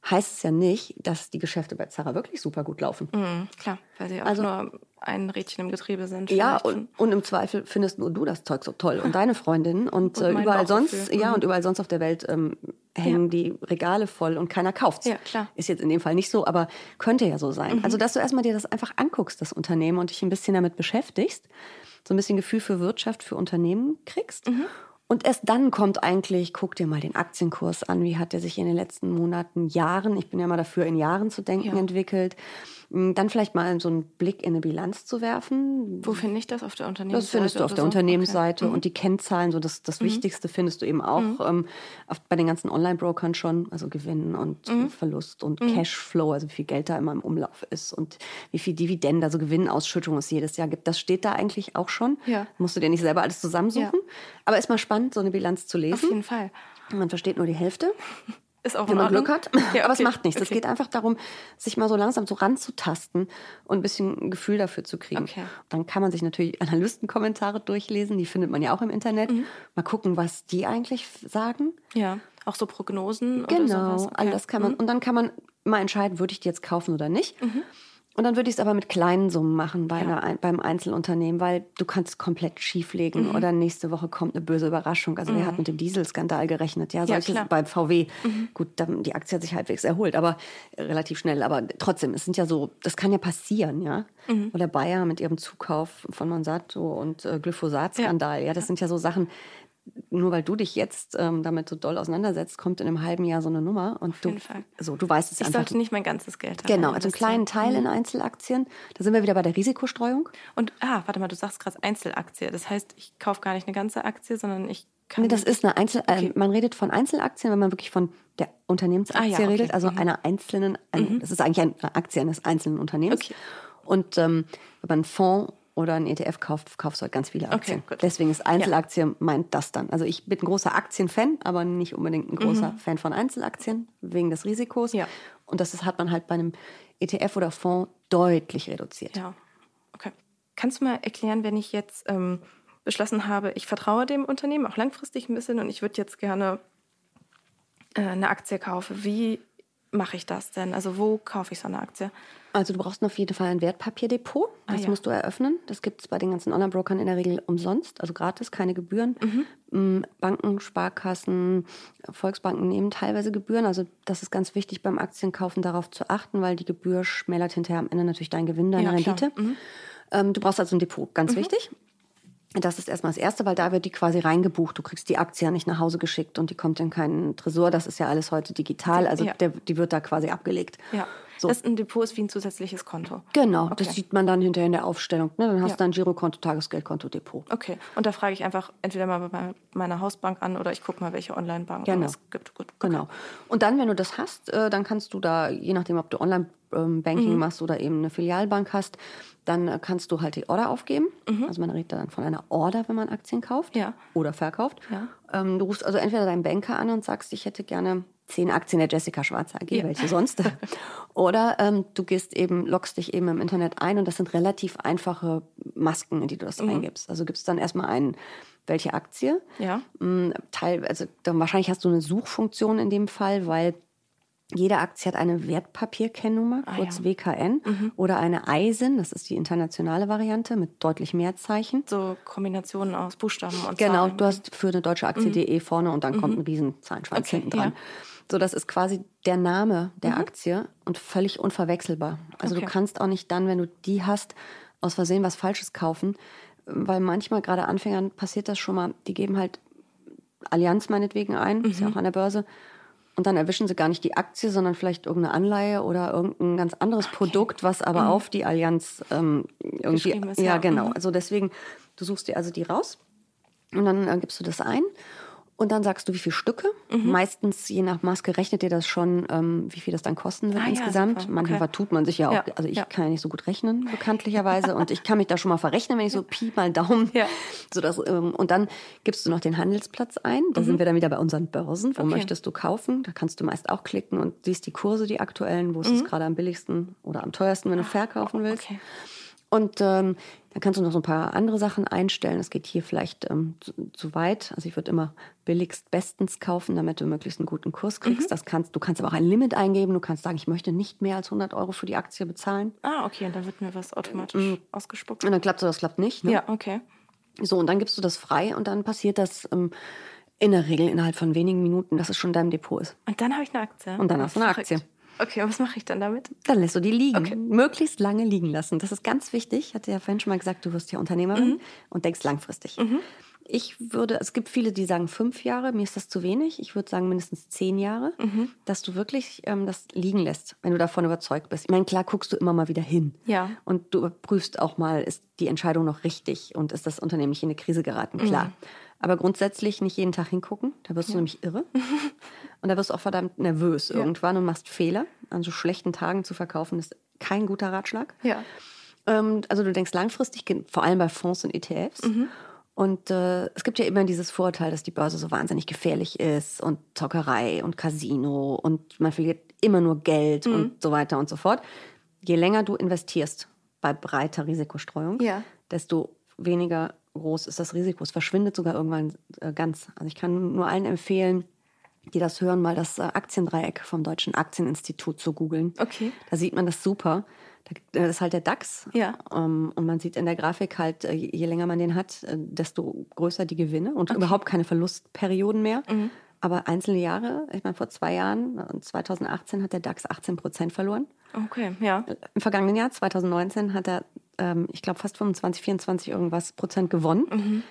Heißt es ja nicht, dass die Geschäfte bei Zara wirklich super gut laufen. Mhm, klar, weil sie auch Also- nur ein Rädchen im Getriebe sind. Ja, und, und im Zweifel findest nur du das Zeug so toll und deine Freundin und, Und äh, überall sonst, Bauchgefühl. ja, Mhm. und überall sonst auf der Welt ähm, hängen die Regale voll und keiner kauft's. Ja, klar. Mhm. Ist jetzt in dem Fall nicht so, aber könnte ja so sein. Also, dass du erstmal dir das einfach anguckst, das Unternehmen, und dich ein bisschen damit beschäftigst, so ein bisschen Gefühl für Wirtschaft, für Unternehmen kriegst. Und erst dann kommt eigentlich, guck dir mal den Aktienkurs an, wie hat der sich in den letzten Monaten, Jahren, ich bin ja mal dafür, in Jahren zu denken, Ja. entwickelt. Mm, Dann vielleicht mal so einen Blick in eine Bilanz zu werfen. Wo finde ich das? Auf der Unternehmensseite? Das findest du auf der so? Unternehmensseite Okay. Mhm. und die Kennzahlen, so das, das Wichtigste findest du eben auch ähm, auf, bei den ganzen Online-Brokern schon, also Gewinn und Mhm. Verlust und Cashflow, also wie viel Geld da immer im Umlauf ist und wie viel Dividende, also Gewinnausschüttung es jedes Jahr gibt. Das steht da eigentlich auch schon. Ja. Musst du dir nicht selber alles zusammensuchen. Aber ist mal spannend, so eine Bilanz zu Auf lesen. jeden Fall. Man versteht nur die Hälfte. Ist auch wenn man? Glück hat. Ja, Aber es macht nichts. Es okay. geht einfach darum, sich mal so langsam so ranzutasten und ein bisschen ein Gefühl dafür zu kriegen. Okay. Dann kann man sich natürlich Analystenkommentare durchlesen, die findet man ja auch im Internet. Mhm. Mal gucken, was die eigentlich sagen. Ja, auch so Prognosen oder Genau, sowas. all das kann man. Und dann kann man mal entscheiden, würde ich die jetzt kaufen oder nicht. Und dann würde ich es aber mit kleinen Summen machen bei einer, ein- beim Einzelunternehmen, weil du kannst komplett schieflegen Mhm. oder nächste Woche kommt eine böse Überraschung. Also wer hat mit dem Dieselskandal gerechnet? Ja, solches. Mhm. beim VW. Gut, dann, die Aktie hat sich halbwegs erholt, aber äh, relativ schnell. Aber trotzdem, es sind ja so, das kann ja passieren, ja. Mhm. Oder Bayer mit ihrem Zukauf von Monsanto und äh, Glyphosat-Skandal. Ja. das sind ja so Sachen, nur weil du dich jetzt ähm, damit so doll auseinandersetzt, kommt in einem halben Jahr so eine Nummer und du, jeden Fall. so, du weißt es Ich einfach. sollte nicht mein ganzes Geld da Genau, also einen kleinen Teil in Einzelaktien. Da sind wir wieder bei der Risikostreuung. Und, ah, warte mal, du sagst gerade Einzelaktie. Das heißt, ich kaufe gar nicht eine ganze Aktie, sondern ich kann. Nee, das ist eine Einzel äh, man redet von Einzelaktien, wenn man wirklich von der Unternehmensaktie Ah, ja, okay. redet, also einer einzelnen, ein, das ist eigentlich eine Aktie eines einzelnen Unternehmens. Okay. Und ähm, wenn man einen Fonds oder einen ETF kauft, kaufst du halt ganz viele Aktien. gut. Deswegen ist Einzelaktie meint das dann. Also ich bin ein großer Aktienfan, aber nicht unbedingt ein großer Fan von Einzelaktien wegen des Risikos. Mhm. Ja. Und das ist, hat man halt bei einem ETF oder Fonds deutlich reduziert. Ja, okay. Kannst du mal erklären, wenn ich jetzt ähm, beschlossen habe, ich vertraue dem Unternehmen auch langfristig ein bisschen und ich würde jetzt gerne äh, eine Aktie kaufen. Wie mache ich das denn? Also wo kaufe ich so eine Aktie? Also du brauchst auf jeden Fall ein Wertpapierdepot. Das Ah, ja. musst du eröffnen. Das gibt es bei den ganzen Online-Brokern in der Regel umsonst, also gratis, keine Gebühren. Mm, Banken, Sparkassen, Volksbanken nehmen teilweise Gebühren. Also das ist ganz wichtig beim Aktienkaufen darauf zu achten, weil die Gebühr schmälert hinterher am Ende natürlich dein Gewinn, deine Ja. Rendite. Ähm, du brauchst also ein Depot, ganz wichtig. Das ist erstmal das Erste, weil da wird die quasi reingebucht. Du kriegst die Aktie ja nicht nach Hause geschickt und die kommt in keinen Tresor. Das ist ja alles heute digital. Also Ja. der, die wird da quasi abgelegt. Ja. So. Das ein Depot ist wie ein zusätzliches Konto. Genau, Okay. das sieht man dann hinterher in der Aufstellung. Ne? Dann hast Ja. du ein Girokonto, Tagesgeldkonto, Depot. Okay. Und da frage ich einfach entweder mal bei meiner Hausbank an oder ich gucke mal, welche Online-Banken Genau. es gibt. Gut. Genau. Und dann, wenn du das hast, äh, dann kannst du da, je nachdem, ob du Online-Banking machst oder eben eine Filialbank hast, dann äh, kannst du halt die Order aufgeben. Also man redet dann von einer Order, wenn man Aktien kauft Ja. oder verkauft. Ja. Ähm, du rufst also entweder deinen Banker an und sagst, ich hätte gerne zehn Aktien der Jessica Schwarzer AG, Ja. welche sonst. oder ähm, du gehst eben, loggst dich eben im Internet ein und das sind relativ einfache Masken, in die du das eingibst. Also gibst dann erstmal ein, welche Aktie. Ja. Mm, Teil, also dann wahrscheinlich hast du eine Suchfunktion in dem Fall, weil jede Aktie hat eine Wertpapierkennnummer, kurz ja. WKN, oder eine EISIN, das ist die internationale Variante mit deutlich mehr Zeichen. So Kombinationen aus Buchstaben und Genau, Zahlen. du hast für eine deutsche Aktie.de vorne und dann kommt ein riesen Zahlenschwanz Okay, hinten dran. ja. So, das ist quasi der Name der Aktie und völlig unverwechselbar. Also Okay. du kannst auch nicht dann, wenn du die hast, aus Versehen was Falsches kaufen, weil manchmal gerade Anfängern passiert das schon mal, die geben halt Allianz meinetwegen ein, ist ja Mhm. auch an der Börse. Und dann erwischen sie gar nicht die Aktie, sondern vielleicht irgendeine Anleihe oder irgendein ganz anderes Produkt, was aber auf die Allianz ähm, irgendwie. Mhm. Ist, ja, ja. genau. Mhm. Also deswegen, du suchst dir also die raus und dann äh, gibst du das ein. Und dann sagst du, wie viele Stücke. Mhm. Meistens, je nach Maske, rechnet dir das schon, ähm, wie viel das dann kosten wird Ah ja, insgesamt. super. Manchmal Okay. vertut man sich ja auch. Ja, Also ich ja. kann ja nicht so gut rechnen, bekanntlicherweise. und ich kann mich da schon mal verrechnen, wenn ich so Pi mal Daumen. Ja. So dass, ähm, und dann gibst du noch den Handelsplatz ein. Da sind wir dann wieder bei unseren Börsen. Wo Mhm. Okay. möchtest du kaufen? Da kannst du meist auch klicken und siehst die Kurse, die aktuellen, wo ist es gerade am billigsten oder am teuersten, wenn du verkaufen willst. Mhm. Ah, okay. Und ähm, dann kannst du noch so ein paar andere Sachen einstellen. Es geht hier vielleicht ähm, zu, zu weit. Also ich würde immer billigst bestens kaufen, damit du möglichst einen guten Kurs kriegst. Mhm. Das kannst, du kannst aber auch ein Limit eingeben. Du kannst sagen, ich möchte nicht mehr als 100 Euro für die Aktie bezahlen. Ah, okay, und dann wird mir was automatisch ausgespuckt. Und dann klappt es oder das klappt nicht. Ne? Ja, okay. So, und dann gibst du das frei und dann passiert das ähm, in der Regel innerhalb von wenigen Minuten, dass es schon in deinem Depot ist. Und dann habe ich eine Aktie. Und dann hast du eine. Aktie. Okay, und was mache ich dann damit? Dann lässt du die liegen. Okay. Möglichst lange liegen lassen. Das ist ganz wichtig. Ich hatte ja vorhin schon mal gesagt, du wirst ja Unternehmerin und denkst langfristig. Ich würde, es gibt viele, die sagen fünf Jahre, mir ist das zu wenig. Ich würde sagen mindestens zehn Jahre, dass du wirklich ähm, das liegen lässt, wenn du davon überzeugt bist. Ich meine, klar guckst du immer mal wieder hin. Ja. Und du überprüfst auch mal, ist die Entscheidung noch richtig und ist das Unternehmen nicht in eine Krise geraten? Klar. Aber grundsätzlich nicht jeden Tag hingucken, da wirst du nämlich irre. Und da wirst du auch verdammt nervös irgendwann und machst Fehler. An so schlechten Tagen zu verkaufen, ist kein guter Ratschlag. Ja. Ähm, also du denkst langfristig, vor allem bei Fonds und ETFs. Mhm. Und äh, es gibt ja immer dieses Vorurteil, dass die Börse so wahnsinnig gefährlich ist und Zockerei und Casino und man verliert immer nur Geld mhm. und so weiter und so fort. Je länger du investierst bei breiter Risikostreuung, ja. desto weniger groß ist das Risiko. Es verschwindet sogar irgendwann äh, ganz. Also ich kann nur allen empfehlen, die das hören, mal das äh, Aktiendreieck vom Deutschen Aktieninstitut zu googeln. Okay. Da sieht man das super. Das ist halt der DAX. Ja. Ähm, und man sieht in der Grafik halt, äh, je länger man den hat, desto größer die Gewinne und okay. überhaupt keine Verlustperioden mehr. Mhm. Aber einzelne Jahre, ich meine, vor zwei Jahren, 2018 hat der DAX 18 Prozent verloren. Okay, ja. Im vergangenen Jahr, 2019, hat er, ähm, ich glaube, fast 25, 24 irgendwas Prozent gewonnen. Mhm.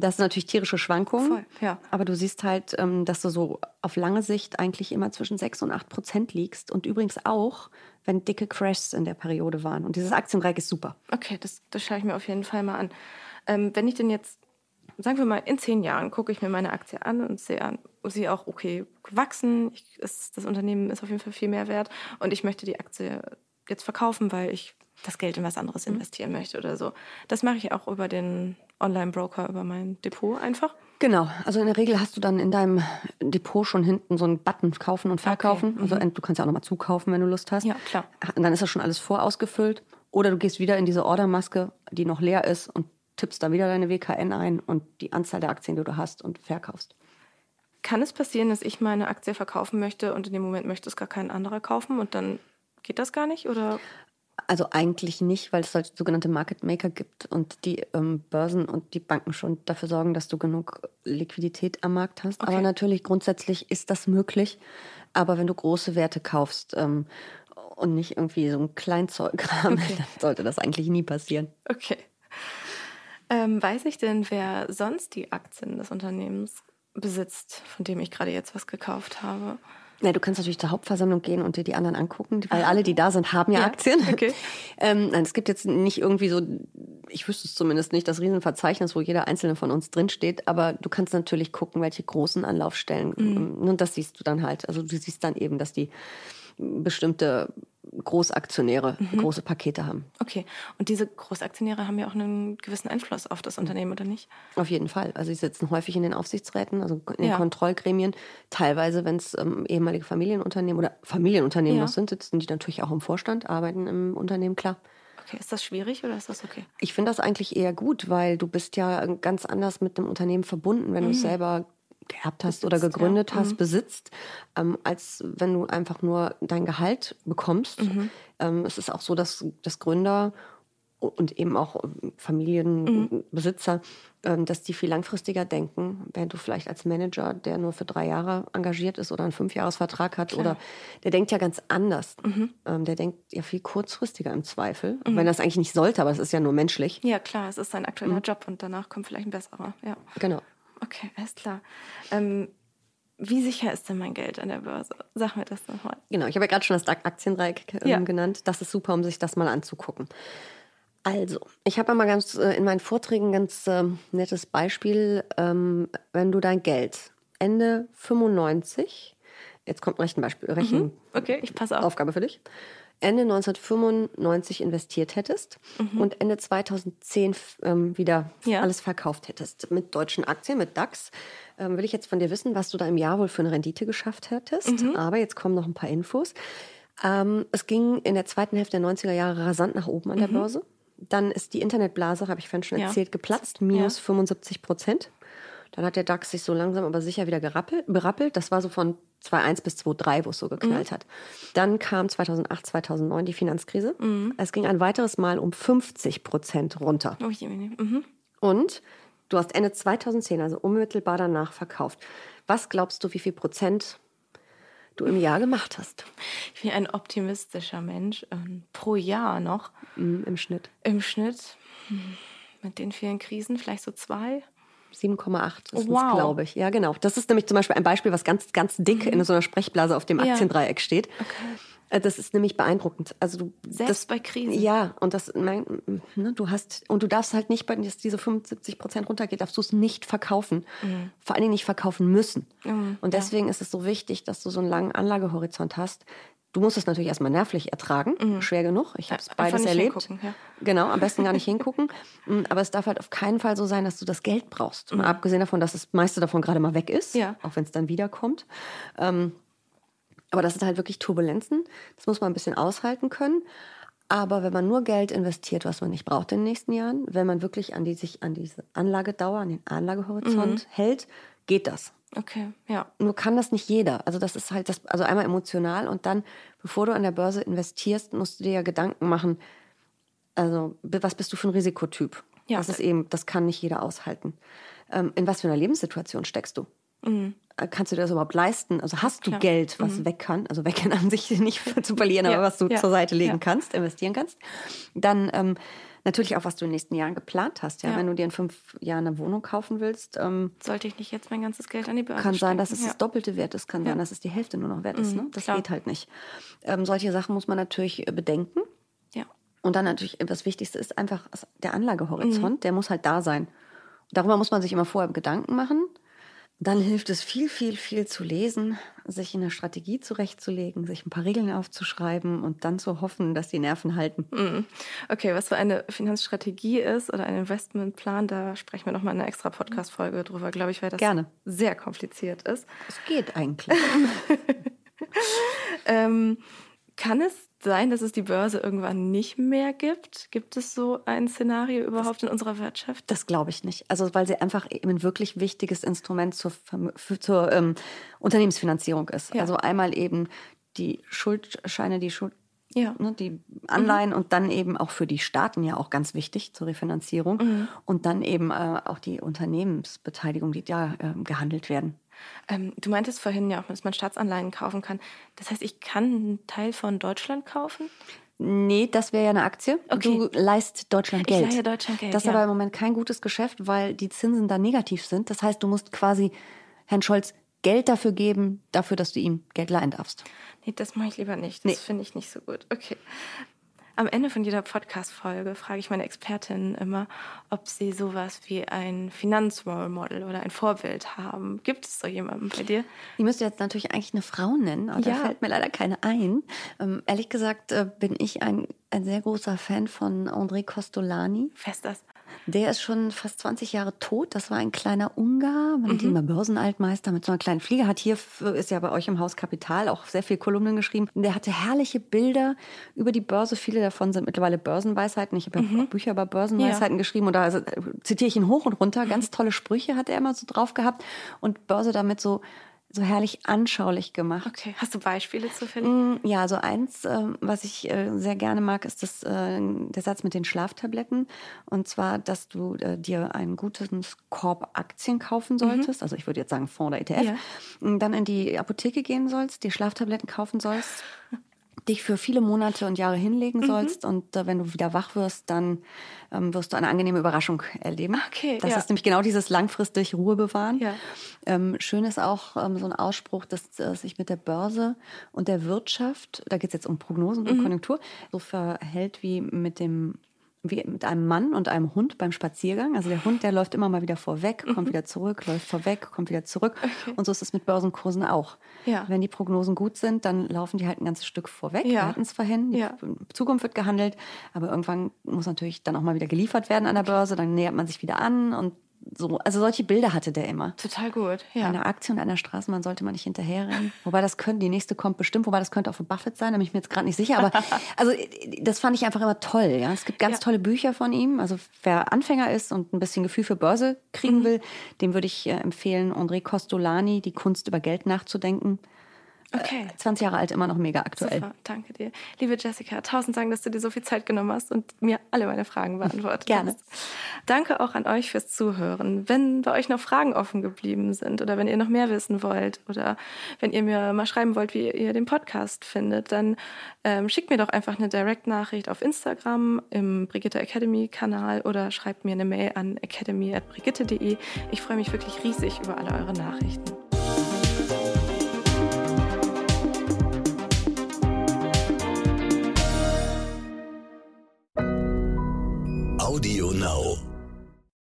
Das sind natürlich tierische Schwankungen. Voll, ja. Aber du siehst halt, ähm, dass du so auf lange Sicht eigentlich immer zwischen 6 und 8 Prozent liegst. Und übrigens auch, wenn dicke Crashs in der Periode waren. Und dieses Aktiendreieck ist super. Okay, das, das schaue ich mir auf jeden Fall mal an. Ähm, wenn ich denn jetzt, sagen wir mal, in zehn Jahren gucke ich mir meine Aktie an und sehe an, sie auch okay gewachsen. Ich, ist, das Unternehmen ist auf jeden Fall viel mehr wert. Und ich möchte die Aktie jetzt verkaufen, weil ich das Geld in was anderes mhm. investieren möchte oder so. Das mache ich auch über den Online-Broker, über mein Depot einfach. Genau, also in der Regel hast du dann in deinem Depot schon hinten so einen Button kaufen und verkaufen. Okay. Also mhm. du kannst ja auch nochmal zukaufen, wenn du Lust hast. Ja, klar. Und dann ist das schon alles vorausgefüllt. Oder du gehst wieder in diese Ordermaske, die noch leer ist und tippst da wieder deine WKN ein und die Anzahl der Aktien, die du hast und verkaufst. Kann es passieren, dass ich meine Aktie verkaufen möchte und in dem Moment möchte es gar kein anderer kaufen und dann geht das gar nicht? Oder? Also eigentlich nicht, weil es halt sogenannte Market Maker gibt und die ähm, Börsen und die Banken schon dafür sorgen, dass du genug Liquidität am Markt hast. Okay. Aber natürlich grundsätzlich ist das möglich. Aber wenn du große Werte kaufst ähm, und nicht irgendwie so ein Kleinzeug-Kram, okay. dann sollte das eigentlich nie passieren. Okay. Ähm, weiß ich denn, wer sonst die Aktien des Unternehmens besitzt, von dem ich gerade jetzt was gekauft habe? Ja, du kannst natürlich zur Hauptversammlung gehen und dir die anderen angucken, weil alle, die da sind, haben ja, ja Aktien. Okay. ähm, nein, es gibt jetzt nicht irgendwie so, ich wüsste es zumindest nicht, das Riesenverzeichnis, wo jeder einzelne von uns drinsteht, aber du kannst natürlich gucken, welche großen Anlaufstellen. Mhm. Und das siehst du dann halt. Also du siehst dann eben, dass die bestimmte Großaktionäre mhm. große Pakete haben. Okay. Und diese Großaktionäre haben ja auch einen gewissen Einfluss auf das Unternehmen, oder nicht? Auf jeden Fall. Also sie sitzen häufig in den Aufsichtsräten, also in den ja. Kontrollgremien. Teilweise, wenn es ähm, ehemalige Familienunternehmen oder Familienunternehmen ja. noch sind, sitzen die natürlich auch im Vorstand, arbeiten im Unternehmen, klar. Okay, ist das schwierig oder ist das okay? Ich finde das eigentlich eher gut, weil du bist ja ganz anders mit dem Unternehmen verbunden, wenn mhm. du es selber geerbt hast besitzt, oder gegründet ja. hast, mhm. besitzt, ähm, als wenn du einfach nur dein Gehalt bekommst. Mhm. Ähm, es ist auch so, dass, dass Gründer und eben auch Familienbesitzer, mhm. ähm, dass die viel langfristiger denken, während du vielleicht als Manager, der nur für drei Jahre engagiert ist oder einen Fünfjahresvertrag hat, Klar. oder der denkt ja ganz anders. Mhm. Ähm, der denkt ja viel kurzfristiger im Zweifel, mhm. wenn das eigentlich nicht sollte, aber es ist ja nur menschlich. Ja, klar, es ist sein aktueller mhm. Job und danach kommt vielleicht ein besserer. Ja. Genau. Okay, alles klar. Ähm, wie sicher ist denn mein Geld an der Börse? Sag mir das nochmal. Genau, ich habe ja gerade schon das Aktiendreieck ähm, ja. genannt. Das ist super, um sich das mal anzugucken. Also, ich habe mal ganz äh, in meinen Vorträgen ein ganz äh, nettes Beispiel. Ähm, wenn du dein Geld Ende 95, jetzt kommt ein Rechenbeispiel, Rechen, mhm. okay, ich passe auf. Aufgabe für dich. Ende 1995 investiert hättest mhm. und Ende 2010 ähm, wieder ja. alles verkauft hättest mit deutschen Aktien, mit DAX, ähm, will ich jetzt von dir wissen, was du da im Jahr wohl für eine Rendite geschafft hättest. Mhm. Aber jetzt kommen noch ein paar Infos. Ähm, es ging in der zweiten Hälfte der 90er Jahre rasant nach oben an der mhm. Börse. Dann ist die Internetblase, habe ich vorhin schon erzählt, ja. geplatzt, minus ja. 75 Prozent. Dann hat der DAX sich so langsam aber sicher wieder gerappelt, berappelt. Das war so von 2,1 bis 2,3, wo es so geknallt mhm. hat. Dann kam 2008, 2009 die Finanzkrise. Mhm. Es ging ein weiteres Mal um 50 Prozent runter. Oh, je, mhm. Und du hast Ende 2010, also unmittelbar danach, verkauft. Was glaubst du, wie viel Prozent du im Jahr gemacht hast? Ich bin ein optimistischer Mensch. Ähm, pro Jahr noch. Mhm, Im Schnitt. Im Schnitt. Hm, mit den vielen Krisen vielleicht so zwei. 7,8 ist wow. glaube ich. Ja, genau. Das ist nämlich zum Beispiel ein Beispiel, was ganz, ganz dick mhm. in so einer Sprechblase auf dem ja. Aktiendreieck steht. Okay. Äh, das ist nämlich beeindruckend. Also du, Selbst das, bei Krisen. Ja, und das, mein, ne, du hast, und du darfst halt nicht, wenn diese 75 Prozent runtergeht, darfst du es nicht verkaufen. Mhm. Vor allen Dingen nicht verkaufen müssen. Mhm, und deswegen ja. ist es so wichtig, dass du so einen langen Anlagehorizont hast, Du musst es natürlich erstmal nervlich ertragen, mhm. schwer genug. Ich habe es beides erlebt. Ja. Genau, am besten gar nicht hingucken. Mm, aber es darf halt auf keinen Fall so sein, dass du das Geld brauchst. Mhm. abgesehen davon, dass das meiste davon gerade mal weg ist, ja. auch wenn es dann wiederkommt. Ähm, aber das sind halt wirklich Turbulenzen. Das muss man ein bisschen aushalten können. Aber wenn man nur Geld investiert, was man nicht braucht in den nächsten Jahren, wenn man wirklich an die, sich an diese Anlagedauer, an den Anlagehorizont mhm. hält, geht das. Okay, ja. Nur kann das nicht jeder. Also das ist halt das, also einmal emotional und dann, bevor du an der Börse investierst, musst du dir ja Gedanken machen, also was bist du für ein Risikotyp? Ja. Das ist eben, das kann nicht jeder aushalten. Ähm, in was für einer Lebenssituation steckst du? Mhm. Äh, kannst du dir das überhaupt leisten? Also hast du Klar. Geld, was mhm. weg kann? Also weg kann an sich nicht zu verlieren, ja. aber was du ja. zur Seite legen ja. kannst, investieren kannst. Dann ähm, natürlich auch, was du in den nächsten Jahren geplant hast. Ja, wenn du dir in fünf Jahren eine Wohnung kaufen willst, ähm, sollte ich nicht jetzt mein ganzes Geld an die Börse Kann sein, dass es das Doppelte wert ist, kann sein, dass es die Hälfte nur noch wert ist. Mhm, ne? Das Klar. geht halt nicht. Ähm, solche Sachen muss man natürlich äh, bedenken. Ja. Und dann natürlich, das Wichtigste ist einfach der Anlagehorizont, mhm. der muss halt da sein. Darüber muss man sich immer vorher Gedanken machen. Dann hilft es viel, viel, viel zu lesen, sich eine Strategie zurechtzulegen, sich ein paar Regeln aufzuschreiben und dann zu hoffen, dass die Nerven halten. Mhm. Okay, was für eine Finanzstrategie ist oder ein Investmentplan, da sprechen wir nochmal in einer extra Podcast-Folge drüber, glaube ich, weil das Gerne. sehr kompliziert ist. Es geht eigentlich. ähm, kann es sein, dass es die Börse irgendwann nicht mehr gibt? Gibt es so ein Szenario überhaupt das, in unserer Wirtschaft? Das glaube ich nicht. Also weil sie einfach eben ein wirklich wichtiges Instrument zur, zur ähm, Unternehmensfinanzierung ist. Ja. Also einmal eben die Schuldscheine, die Schuld, ja. Ne, die Anleihen mhm. und dann eben auch für die Staaten ja auch ganz wichtig zur Refinanzierung mhm. und dann eben äh, auch die Unternehmensbeteiligung, die da äh, gehandelt werden. Ähm, du meintest vorhin ja auch, dass man Staatsanleihen kaufen kann. Das heißt, ich kann einen Teil von Deutschland kaufen? Nee, das wäre ja eine Aktie. Okay. Du leist Deutschland Geld. Ich leihe Deutschland Geld. Das ist ja. aber im Moment kein gutes Geschäft, weil die Zinsen da negativ sind. Das heißt, du musst quasi Herrn Scholz Geld dafür geben, dafür, dass du ihm Geld leihen darfst. Nee, das mache ich lieber nicht. Das nee. finde ich nicht so gut. Okay. Am Ende von jeder Podcast-Folge frage ich meine Expertinnen immer, ob sie sowas wie ein Finanzrole-Model oder ein Vorbild haben. Gibt es so jemanden bei dir? Ich müsste jetzt natürlich eigentlich eine Frau nennen, aber ja. da fällt mir leider keine ein. Ähm, ehrlich gesagt äh, bin ich ein, ein sehr großer Fan von André Costolani. Fest das. Der ist schon fast 20 Jahre tot. Das war ein kleiner Ungar, ihn mhm. Börsenaltmeister mit so einer kleinen Fliege. Hat hier, ist ja bei euch im Haus Kapital, auch sehr viel Kolumnen geschrieben. Der hatte herrliche Bilder über die Börse. Viele davon sind mittlerweile Börsenweisheiten. Ich habe ja mhm. auch Bücher über Börsenweisheiten ja. geschrieben und da also, zitiere ich ihn hoch und runter. Ganz tolle Sprüche hat er immer so drauf gehabt und Börse damit so so herrlich anschaulich gemacht. Okay, hast du Beispiele zu finden? Mm, ja, so eins, ähm, was ich äh, sehr gerne mag, ist das, äh, der Satz mit den Schlaftabletten. Und zwar, dass du äh, dir einen guten Korb Aktien kaufen mhm. solltest. Mhm. Also ich würde jetzt sagen Fonds oder ETF. Ja. Dann in die Apotheke gehen sollst, die Schlaftabletten kaufen sollst. Dich für viele Monate und Jahre hinlegen mhm. sollst und äh, wenn du wieder wach wirst, dann ähm, wirst du eine angenehme Überraschung erleben. Okay, das ja. ist nämlich genau dieses langfristig Ruhe bewahren. Ja. Ähm, schön ist auch ähm, so ein Ausspruch, dass äh, sich mit der Börse und der Wirtschaft, da geht es jetzt um Prognosen und mhm. Konjunktur, so verhält wie mit dem wie mit einem Mann und einem Hund beim Spaziergang. Also der Hund, der läuft immer mal wieder vorweg, kommt mhm. wieder zurück, läuft vorweg, kommt wieder zurück. Okay. Und so ist es mit Börsenkursen auch. Ja. Wenn die Prognosen gut sind, dann laufen die halt ein ganzes Stück vorweg. Ja. Wir hatten es vorhin. Die ja. Zukunft wird gehandelt. Aber irgendwann muss natürlich dann auch mal wieder geliefert werden an der Börse. Dann nähert man sich wieder an und so, also solche Bilder hatte der immer. Total gut, ja. Einer Aktie und einer Straßenbahn sollte man nicht hinterherrennen. Wobei das könnte, die nächste kommt bestimmt, wobei das könnte auch von Buffett sein, da bin ich mir jetzt gerade nicht sicher. Aber also das fand ich einfach immer toll. Ja, Es gibt ganz ja. tolle Bücher von ihm. Also wer Anfänger ist und ein bisschen Gefühl für Börse kriegen mhm. will, dem würde ich äh, empfehlen, André Costolani, Die Kunst über Geld nachzudenken. Okay. 20 Jahre alt, immer noch mega aktuell. Super, danke dir. Liebe Jessica, tausend Dank, dass du dir so viel Zeit genommen hast und mir alle meine Fragen beantwortet Gerne. hast. Danke auch an euch fürs Zuhören. Wenn bei euch noch Fragen offen geblieben sind oder wenn ihr noch mehr wissen wollt oder wenn ihr mir mal schreiben wollt, wie ihr den Podcast findet, dann ähm, schickt mir doch einfach eine Direct-Nachricht auf Instagram im Brigitte Academy Kanal oder schreibt mir eine Mail an academy.brigitte.de. Ich freue mich wirklich riesig über alle eure Nachrichten. Now.